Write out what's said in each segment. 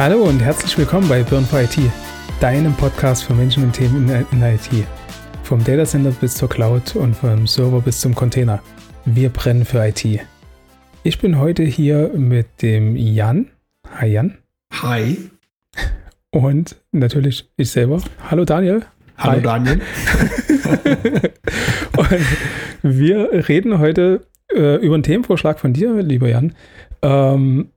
Hallo und herzlich willkommen bei Burn for IT, deinem Podcast für Menschen und Themen in, IT. Vom Datacenter bis zur Cloud und vom Server bis zum Container. Wir brennen für IT. Ich bin heute hier mit dem Jan. Hi Jan. Hi. Und natürlich ich selber. Hallo Daniel. Hallo Hi. Daniel. und wir reden heute äh, über einen Themenvorschlag von dir, lieber Jan. Ähm,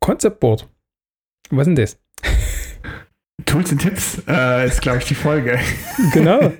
Concept Board. Was ist denn das? Tools und Tipps äh, ist, glaube ich, die Folge. Genau.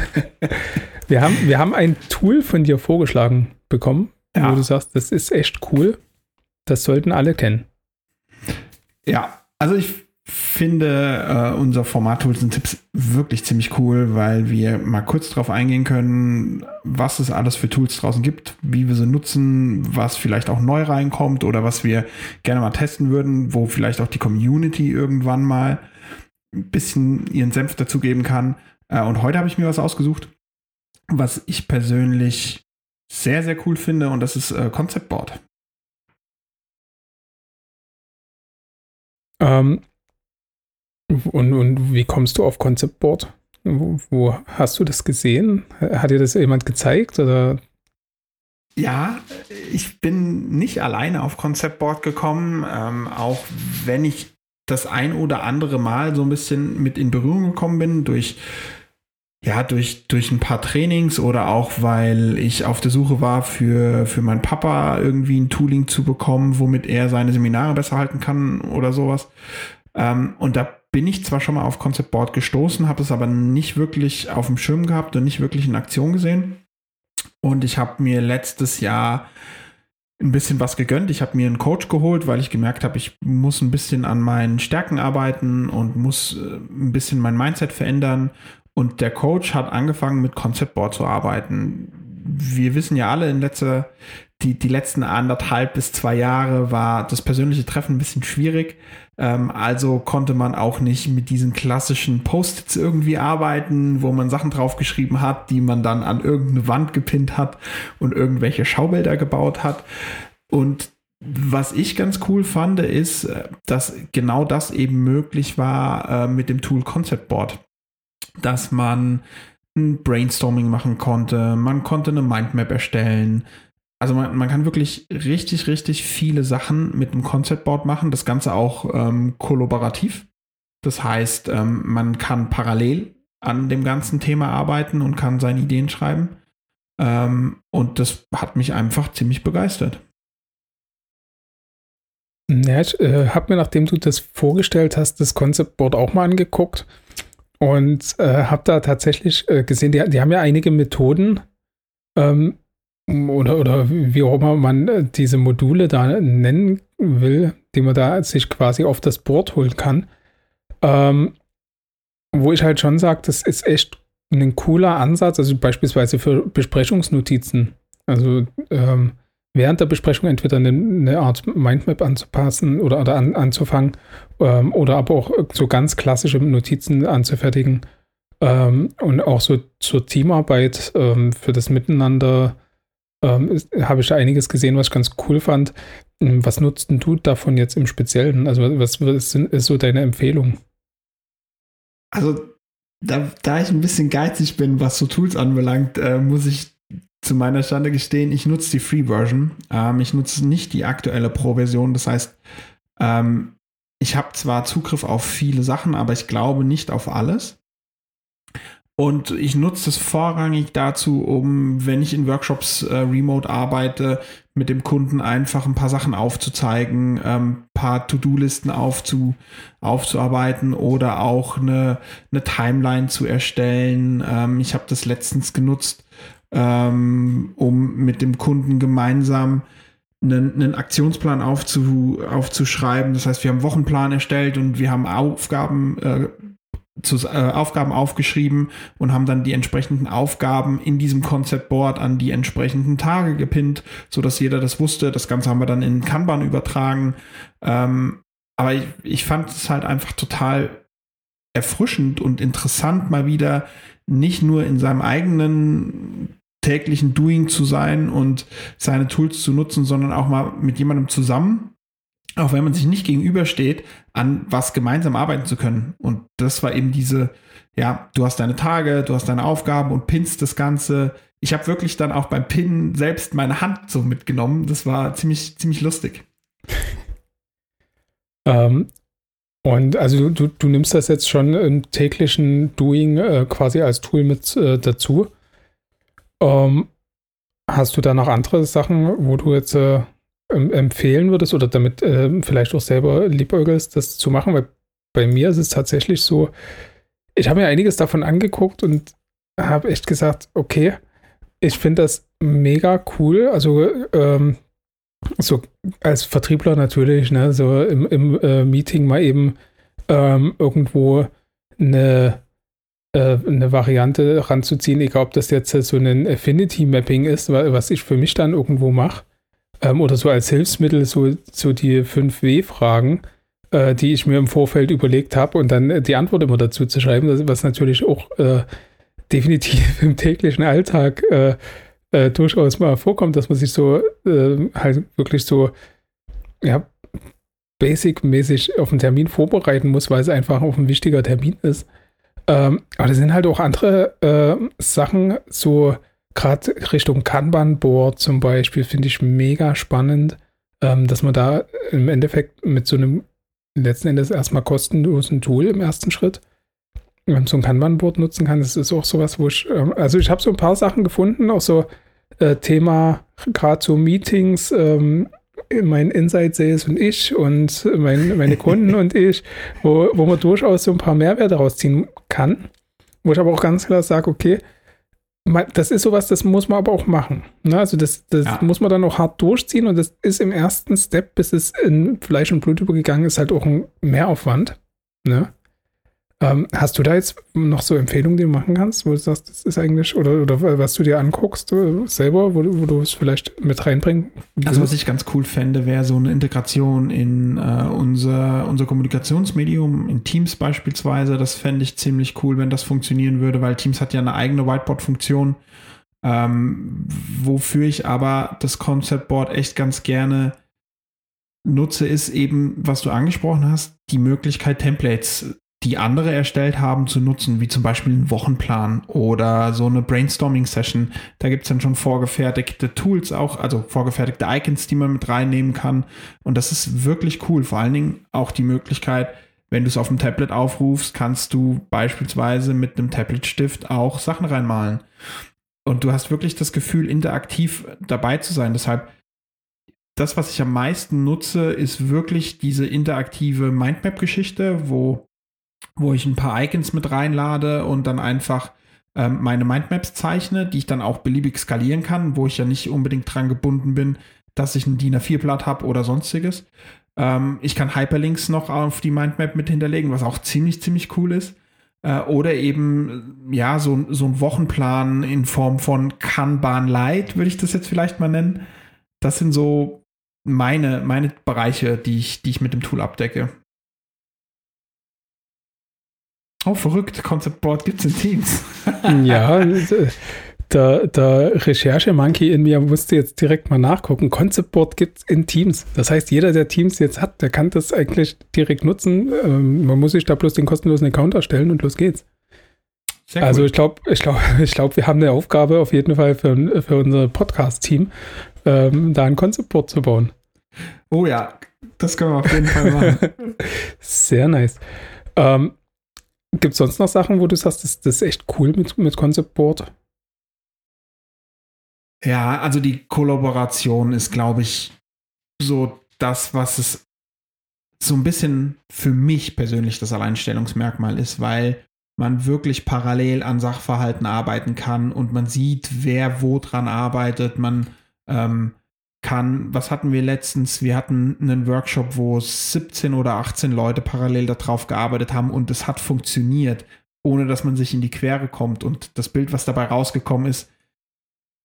wir, haben, wir haben ein Tool von dir vorgeschlagen bekommen, ja. wo du sagst, das ist echt cool. Das sollten alle kennen. Ja, also ich finde äh, unser Format Tools und Tipps wirklich ziemlich cool, weil wir mal kurz darauf eingehen können, was es alles für Tools draußen gibt, wie wir sie nutzen, was vielleicht auch neu reinkommt oder was wir gerne mal testen würden, wo vielleicht auch die Community irgendwann mal ein bisschen ihren Senf dazugeben kann. Äh, und heute habe ich mir was ausgesucht, was ich persönlich sehr, sehr cool finde und das ist äh, Concept Board. Ähm, und, und wie kommst du auf Concept Board? Wo, wo, hast du das gesehen? Hat dir das jemand gezeigt oder? Ja, ich bin nicht alleine auf Concept Board gekommen, ähm, auch wenn ich das ein oder andere Mal so ein bisschen mit in Berührung gekommen bin durch ja, durch, durch ein paar Trainings oder auch, weil ich auf der Suche war, für, für meinen Papa irgendwie ein Tooling zu bekommen, womit er seine Seminare besser halten kann oder sowas. Ähm, und da bin ich zwar schon mal auf Concept Board gestoßen, habe es aber nicht wirklich auf dem Schirm gehabt und nicht wirklich in Aktion gesehen. Und ich habe mir letztes Jahr ein bisschen was gegönnt. Ich habe mir einen Coach geholt, weil ich gemerkt habe, ich muss ein bisschen an meinen Stärken arbeiten und muss äh, ein bisschen mein Mindset verändern. Und der Coach hat angefangen mit Concept Board zu arbeiten. Wir wissen ja alle in letzter die, die letzten anderthalb bis zwei Jahre war das persönliche Treffen ein bisschen schwierig. Ähm, also konnte man auch nicht mit diesen klassischen Post-its irgendwie arbeiten, wo man Sachen draufgeschrieben hat, die man dann an irgendeine Wand gepinnt hat und irgendwelche Schaubilder gebaut hat. Und was ich ganz cool fand, ist, äh, dass genau das eben möglich war äh, mit dem Tool Concept Board. Dass man ein Brainstorming machen konnte, man konnte eine Mindmap erstellen, also man, man, kann wirklich richtig, richtig viele Sachen mit einem Concept Board machen. Das Ganze auch ähm, kollaborativ. Das heißt, ähm, man kann parallel an dem ganzen Thema arbeiten und kann seine Ideen schreiben. Ähm, und das hat mich einfach ziemlich begeistert. Ja, ich äh, habe mir, nachdem du das vorgestellt hast, das Concept Board auch mal angeguckt und äh, habe da tatsächlich äh, gesehen, die, die, haben ja einige Methoden, ähm, oder, oder wie auch immer man äh, diese Module da nennen will, die man da sich quasi auf das Board holen kann. Ähm, wo ich halt schon sage, das ist echt ein cooler Ansatz, also beispielsweise für Besprechungsnotizen. Also ähm, während der Besprechung entweder eine, eine, Art Mindmap anzupassen oder, oder an, anzufangen ähm, oder aber auch so ganz klassische Notizen anzufertigen ähm, und auch so zur Teamarbeit ähm, für das Miteinander ähm, habe ich einiges gesehen, was ich ganz cool fand. Ähm, was nutzt denn du davon jetzt im Speziellen? Also was, was ist so deine Empfehlung? Also da, da ich ein bisschen geizig bin, was so Tools anbelangt, äh, muss ich zu meiner Stande gestehen, ich nutze die Free-Version. Ähm, ich nutze nicht die aktuelle Pro-Version. Das heißt, ähm, ich habe zwar Zugriff auf viele Sachen, aber ich glaube nicht auf alles. Und ich nutze es vorrangig dazu, um, wenn ich in Workshops äh, remote arbeite, mit dem Kunden einfach ein paar Sachen aufzuzeigen, ähm, paar To-Do-Listen aufzu, aufzuarbeiten oder auch eine, eine Timeline zu erstellen. Ähm, ich habe das letztens genutzt, ähm, um mit dem Kunden gemeinsam einen, einen Aktionsplan aufzu, aufzuschreiben. Das heißt, wir haben einen Wochenplan erstellt und wir haben Aufgaben äh, zu, äh, Aufgaben aufgeschrieben und haben dann die entsprechenden Aufgaben in diesem Concept Board an die entsprechenden Tage gepinnt, so dass jeder das wusste. Das Ganze haben wir dann in Kanban übertragen. Ähm, aber ich, ich fand es halt einfach total erfrischend und interessant, mal wieder nicht nur in seinem eigenen täglichen Doing zu sein und seine Tools zu nutzen, sondern auch mal mit jemandem zusammen auch wenn man sich nicht gegenübersteht, an was gemeinsam arbeiten zu können. Und das war eben diese, ja, du hast deine Tage, du hast deine Aufgaben und pinst das Ganze. Ich habe wirklich dann auch beim Pinnen selbst meine Hand so mitgenommen. Das war ziemlich, ziemlich lustig. ähm, und also du, du nimmst das jetzt schon im täglichen Doing äh, quasi als Tool mit äh, dazu. Ähm, hast du da noch andere Sachen, wo du jetzt äh, empfehlen würdest oder damit äh, vielleicht auch selber liebäugelst, das zu machen? Weil bei mir ist es tatsächlich so, ich habe mir einiges davon angeguckt und habe echt gesagt, okay, ich finde das mega cool. Also ähm, so als Vertriebler natürlich, ne, so im, im äh, Meeting mal eben ähm, irgendwo eine, äh, eine Variante ranzuziehen, egal ob das jetzt so ein Affinity-Mapping ist, was ich für mich dann irgendwo mache ähm, oder so als Hilfsmittel so, so die 5W-Fragen, äh, die ich mir im Vorfeld überlegt habe und dann die Antwort immer dazu zu schreiben, was natürlich auch äh, definitiv im täglichen Alltag äh, äh, durchaus mal vorkommt, dass man sich so äh, halt wirklich so ja, basic-mäßig auf einen Termin vorbereiten muss, weil es einfach auch ein wichtiger Termin ist. Ähm, aber da sind halt auch andere äh, Sachen, so gerade Richtung Kanban-Board zum Beispiel, finde ich mega spannend, ähm, dass man da im Endeffekt mit so einem letzten Endes erstmal kostenlosen Tool im ersten Schritt ähm, so ein Kanban-Board nutzen kann. Das ist auch sowas, wo ich, ähm, also ich habe so ein paar Sachen gefunden, auch so äh, Thema gerade so Meetings, ähm, mein Inside Sales und ich und mein, meine Kunden und ich, wo, wo man durchaus so ein paar Mehrwerte rausziehen kann. Wo ich aber auch ganz klar sage, okay, das ist sowas, das muss man aber auch machen. Ne? Also das, das ja. muss man dann auch hart durchziehen und das ist im ersten Step, bis es in Fleisch und Blut übergegangen ist, halt auch ein Mehraufwand. Ne? Ähm, hast du da jetzt noch so Empfehlungen, die du machen kannst, wo du sagst, das ist eigentlich, oder, oder was du dir anguckst äh, selber, wo, wo du es vielleicht mit reinbringen Also was ich ganz cool fände, wäre so eine Integration in äh, unser, unser Kommunikationsmedium, in Teams beispielsweise. Das fände ich ziemlich cool, wenn das funktionieren würde, weil Teams hat ja eine eigene Whiteboard-Funktion, ähm, wofür ich aber das Concept Board echt ganz gerne nutze, ist eben, was du angesprochen hast, die Möglichkeit, Templates die andere erstellt haben, zu nutzen, wie zum Beispiel einen Wochenplan oder so eine Brainstorming-Session. Da gibt es dann schon vorgefertigte Tools auch, also vorgefertigte Icons, die man mit reinnehmen kann. Und das ist wirklich cool. Vor allen Dingen auch die Möglichkeit, wenn du es auf dem Tablet aufrufst, kannst du beispielsweise mit einem Tablet-Stift auch Sachen reinmalen. Und du hast wirklich das Gefühl, interaktiv dabei zu sein. Deshalb das, was ich am meisten nutze, ist wirklich diese interaktive Mindmap-Geschichte, wo wo ich ein paar Icons mit reinlade und dann einfach ähm, meine Mindmaps zeichne, die ich dann auch beliebig skalieren kann, wo ich ja nicht unbedingt dran gebunden bin, dass ich ein DIN A4-Blatt habe oder sonstiges. Ähm, ich kann Hyperlinks noch auf die Mindmap mit hinterlegen, was auch ziemlich, ziemlich cool ist. Äh, oder eben, ja, so, so ein Wochenplan in Form von Kanban Light, würde ich das jetzt vielleicht mal nennen. Das sind so meine, meine Bereiche, die ich, die ich mit dem Tool abdecke. Oh, verrückt, Concept Board gibt es in Teams. ja, der, der Recherche-Monkey in mir musste jetzt direkt mal nachgucken. Concept Board gibt es in Teams. Das heißt, jeder, der Teams jetzt hat, der kann das eigentlich direkt nutzen. Ähm, man muss sich da bloß den kostenlosen Account erstellen und los geht's. Sehr also ich glaube, ich glaube, ich glaube, wir haben eine Aufgabe auf jeden Fall für, für unser Podcast-Team, ähm, da ein Concept Board zu bauen. Oh ja, das können wir auf jeden Fall machen. Sehr nice. Ähm, Gibt es sonst noch Sachen, wo du sagst, das, das ist echt cool mit, mit Concept Board? Ja, also die Kollaboration ist, glaube ich, so das, was es so ein bisschen für mich persönlich das Alleinstellungsmerkmal ist, weil man wirklich parallel an Sachverhalten arbeiten kann und man sieht, wer wo dran arbeitet. Man ähm, kann, was hatten wir letztens? Wir hatten einen Workshop, wo 17 oder 18 Leute parallel darauf gearbeitet haben und es hat funktioniert, ohne dass man sich in die Quere kommt. Und das Bild, was dabei rausgekommen ist,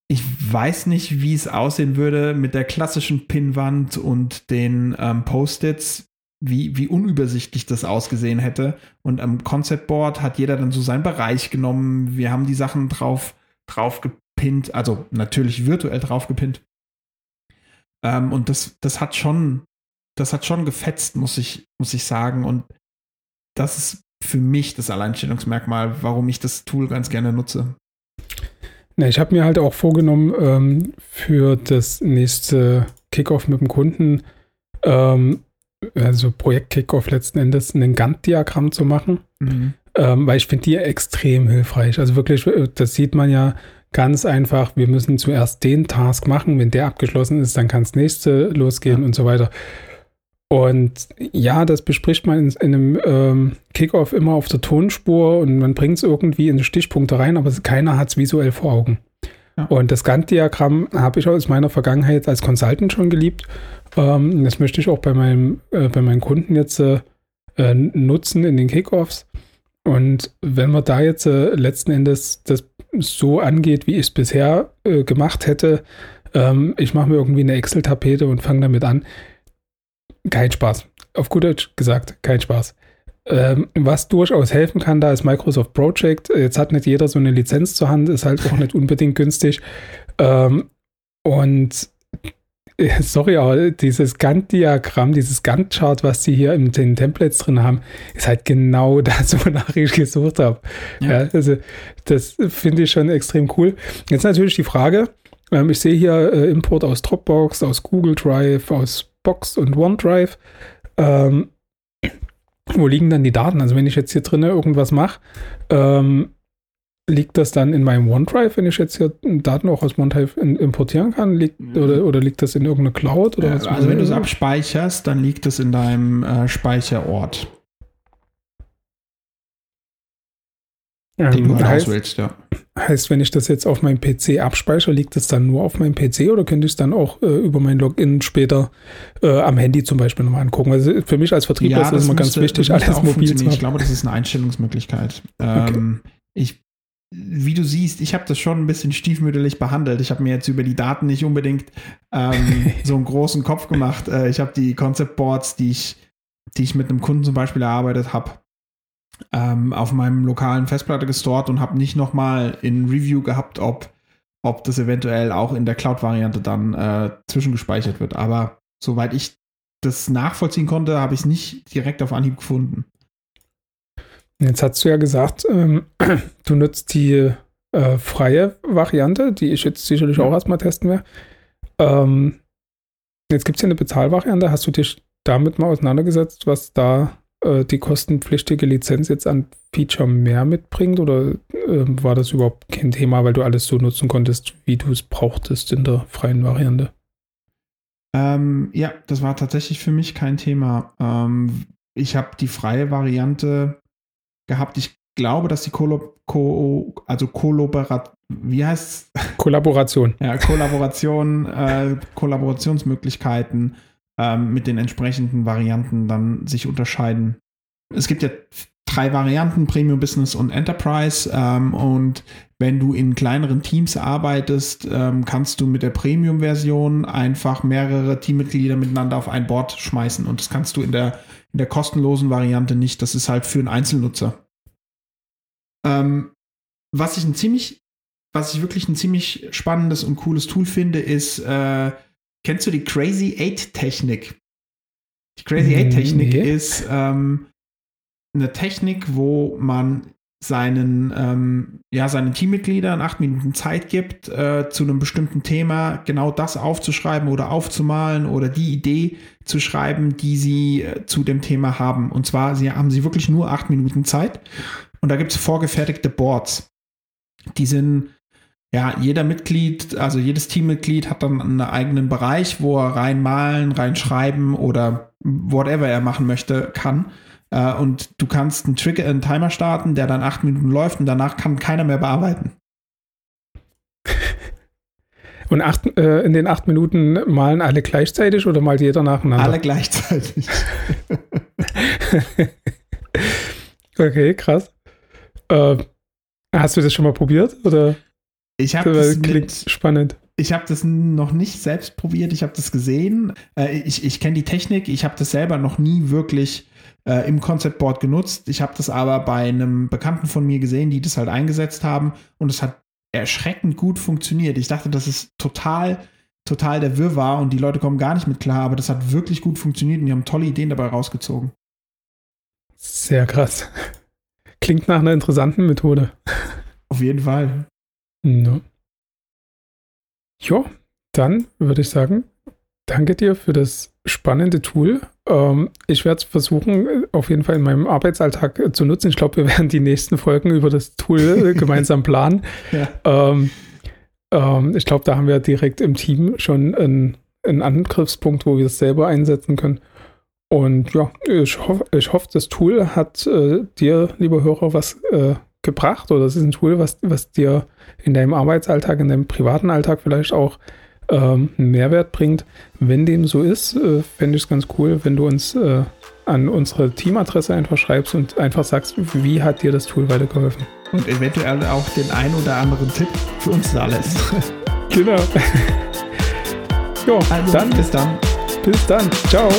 ich weiß nicht, wie es aussehen würde mit der klassischen Pinnwand und den ähm, Post-its, wie, wie unübersichtlich das ausgesehen hätte. Und am Concept Board hat jeder dann so seinen Bereich genommen. Wir haben die Sachen drauf, drauf gepinnt, also natürlich virtuell drauf gepinnt. Ähm, und das, das hat schon das hat schon gefetzt, muss ich, muss ich sagen. Und das ist für mich das Alleinstellungsmerkmal, warum ich das Tool ganz gerne nutze. Na, ich habe mir halt auch vorgenommen, ähm, für das nächste Kickoff mit dem Kunden, ähm, also Projekt Kickoff letzten Endes, ein Gantt-Diagramm zu machen. Mhm. Ähm, weil ich finde die extrem hilfreich. Also wirklich, äh, das sieht man ja ganz einfach. Wir müssen zuerst den Task machen. Wenn der abgeschlossen ist, dann kann das nächste losgehen ja. und so weiter. Und ja, das bespricht man in, in einem ähm, Kickoff immer auf der Tonspur und man bringt es irgendwie in Stichpunkte rein, aber keiner hat es visuell vor Augen. Ja. Und das Gantt-Diagramm habe ich aus meiner Vergangenheit als Consultant schon geliebt. Ähm, das möchte ich auch bei, meinem, äh, bei meinen Kunden jetzt äh, äh nutzen in den Kickoffs. Und wenn man da jetzt äh, letzten Endes das so angeht, wie ich es bisher äh, gemacht hätte, ähm, ich mache mir irgendwie eine Excel-Tapete und fange damit an, kein Spaß. Auf gut Deutsch gesagt, kein Spaß. Ähm, was durchaus helfen kann, da ist Microsoft Project. Jetzt hat nicht jeder so eine Lizenz zur Hand, ist halt auch nicht unbedingt günstig. Ähm, und sorry, aber dieses Gantt-Diagramm, dieses Gantt-Chart, was sie hier in den Templates drin haben, ist halt genau das, wonach ich gesucht habe. Ja. ja also das finde ich schon extrem cool. Jetzt natürlich die Frage, ähm, ich sehe hier äh, Import aus Dropbox, aus Google Drive, aus Box und OneDrive. Ähm, wo liegen dann die Daten? Also wenn ich jetzt hier drin irgendwas mache, ähm, liegt das dann in meinem OneDrive, wenn ich jetzt hier Daten auch aus OneDrive importieren kann? Liegt, mhm. oder, oder liegt das in irgendeiner Cloud? Oder ja, also wenn du es abspeicherst, dann liegt es in deinem äh, Speicherort. den du halt heißt, auswählst, ja. Heißt, wenn ich das jetzt auf meinem PC abspeichere, liegt das dann nur auf meinem PC oder könnte ich es dann auch äh, über mein Login später äh, am Handy zum Beispiel nochmal angucken? Also für mich als Vertriebler ja, ist das immer ganz wichtig, alles mobil zu haben. Ich glaube, das ist eine Einstellungsmöglichkeit. Ähm, okay. Ich wie du siehst, ich habe das schon ein bisschen stiefmütterlich behandelt. Ich habe mir jetzt über die Daten nicht unbedingt ähm, so einen großen Kopf gemacht. Äh, ich habe die Concept Boards, die ich, die ich mit einem Kunden zum Beispiel erarbeitet habe, ähm, auf meinem lokalen Festplatte gestort und habe nicht nochmal in Review gehabt, ob, ob das eventuell auch in der Cloud-Variante dann äh, zwischengespeichert wird. Aber soweit ich das nachvollziehen konnte, habe ich es nicht direkt auf Anhieb gefunden. Jetzt hast du ja gesagt, ähm, du nutzt die äh, freie Variante, die ich jetzt sicherlich auch erstmal testen werde. Ähm, jetzt gibt es ja eine Bezahlvariante. Hast du dich damit mal auseinandergesetzt, was da äh, die kostenpflichtige Lizenz jetzt an Feature mehr mitbringt? Oder äh, war das überhaupt kein Thema, weil du alles so nutzen konntest, wie du es brauchtest in der freien Variante? Ähm, ja, das war tatsächlich für mich kein Thema. Ähm, ich habe die freie Variante gehabt. Ich glaube, dass die Kolo Ko also Kollaborat wie heißt Kollaboration. ja, Kollaboration, äh, Kollaborationsmöglichkeiten ähm, mit den entsprechenden Varianten dann sich unterscheiden. Es gibt ja drei Varianten, Premium Business und Enterprise. Ähm, und wenn du in kleineren Teams arbeitest, ähm, kannst du mit der Premium-Version einfach mehrere Teammitglieder miteinander auf ein Board schmeißen. Und das kannst du in der, in der kostenlosen Variante nicht. Das ist halt für einen Einzelnutzer. Ähm, was ich ein ziemlich, was ich wirklich ein ziemlich spannendes und cooles Tool finde, ist äh, Kennst du die Crazy Eight Technik? Die Crazy Eight Technik nee. ist ähm, eine Technik, wo man seinen, ähm, ja, seinen Teammitgliedern acht Minuten Zeit gibt, äh, zu einem bestimmten Thema genau das aufzuschreiben oder aufzumalen oder die Idee zu schreiben, die sie äh, zu dem Thema haben. Und zwar sie, haben sie wirklich nur acht Minuten Zeit. Und da gibt es vorgefertigte Boards. Die sind ja, jeder Mitglied, also jedes Teammitglied hat dann einen eigenen Bereich, wo er reinmalen, reinschreiben oder whatever er machen möchte, kann. Äh, und du kannst einen Trigger, einen Timer starten, der dann acht Minuten läuft und danach kann keiner mehr bearbeiten. Und acht, äh, in den acht Minuten malen alle gleichzeitig oder malt jeder nacheinander? Alle gleichzeitig. okay, krass. Äh, hast du das schon mal probiert? Oder? Ich habe das klingt mit, spannend. Ich habe das noch nicht selbst probiert, ich habe das gesehen. Äh, ich ich kenne die Technik, ich habe das selber noch nie wirklich äh, im Concept Board genutzt. Ich habe das aber bei einem Bekannten von mir gesehen, die das halt eingesetzt haben und es hat erschreckend gut funktioniert. Ich dachte, das ist total total der Wirrwarr und die Leute kommen gar nicht mit klar, aber das hat wirklich gut funktioniert und die haben tolle Ideen dabei rausgezogen. Sehr krass. Klingt nach einer interessanten Methode. Auf jeden Fall. No. Jo, dann würde ich sagen, danke dir für das spannende Tool. Ähm, ich werde es versuchen, auf jeden Fall in meinem Arbeitsalltag äh, zu nutzen. Ich glaube, wir werden die nächsten Folgen über das Tool äh, gemeinsam planen. Ja. Ähm, ähm, ich glaube, da haben wir direkt im Team schon einen, einen Angriffspunkt, wo wir es selber einsetzen können. Und ja, ich hoffe, ich hoffe das Tool hat äh, dir, lieber Hörer, was äh, gebracht oder es ist ein Tool, was, was dir in deinem Arbeitsalltag, in deinem privaten Alltag vielleicht auch ähm, einen Mehrwert bringt. Wenn dem so ist, äh, fände ich es ganz cool, wenn du uns äh, an unsere Teamadresse einfach schreibst und einfach sagst, wie hat dir das Tool weitergeholfen. Und eventuell auch den ein oder anderen Tipp für uns da lässt. genau. jo, also, dann bis dann. Bis dann. Ciao.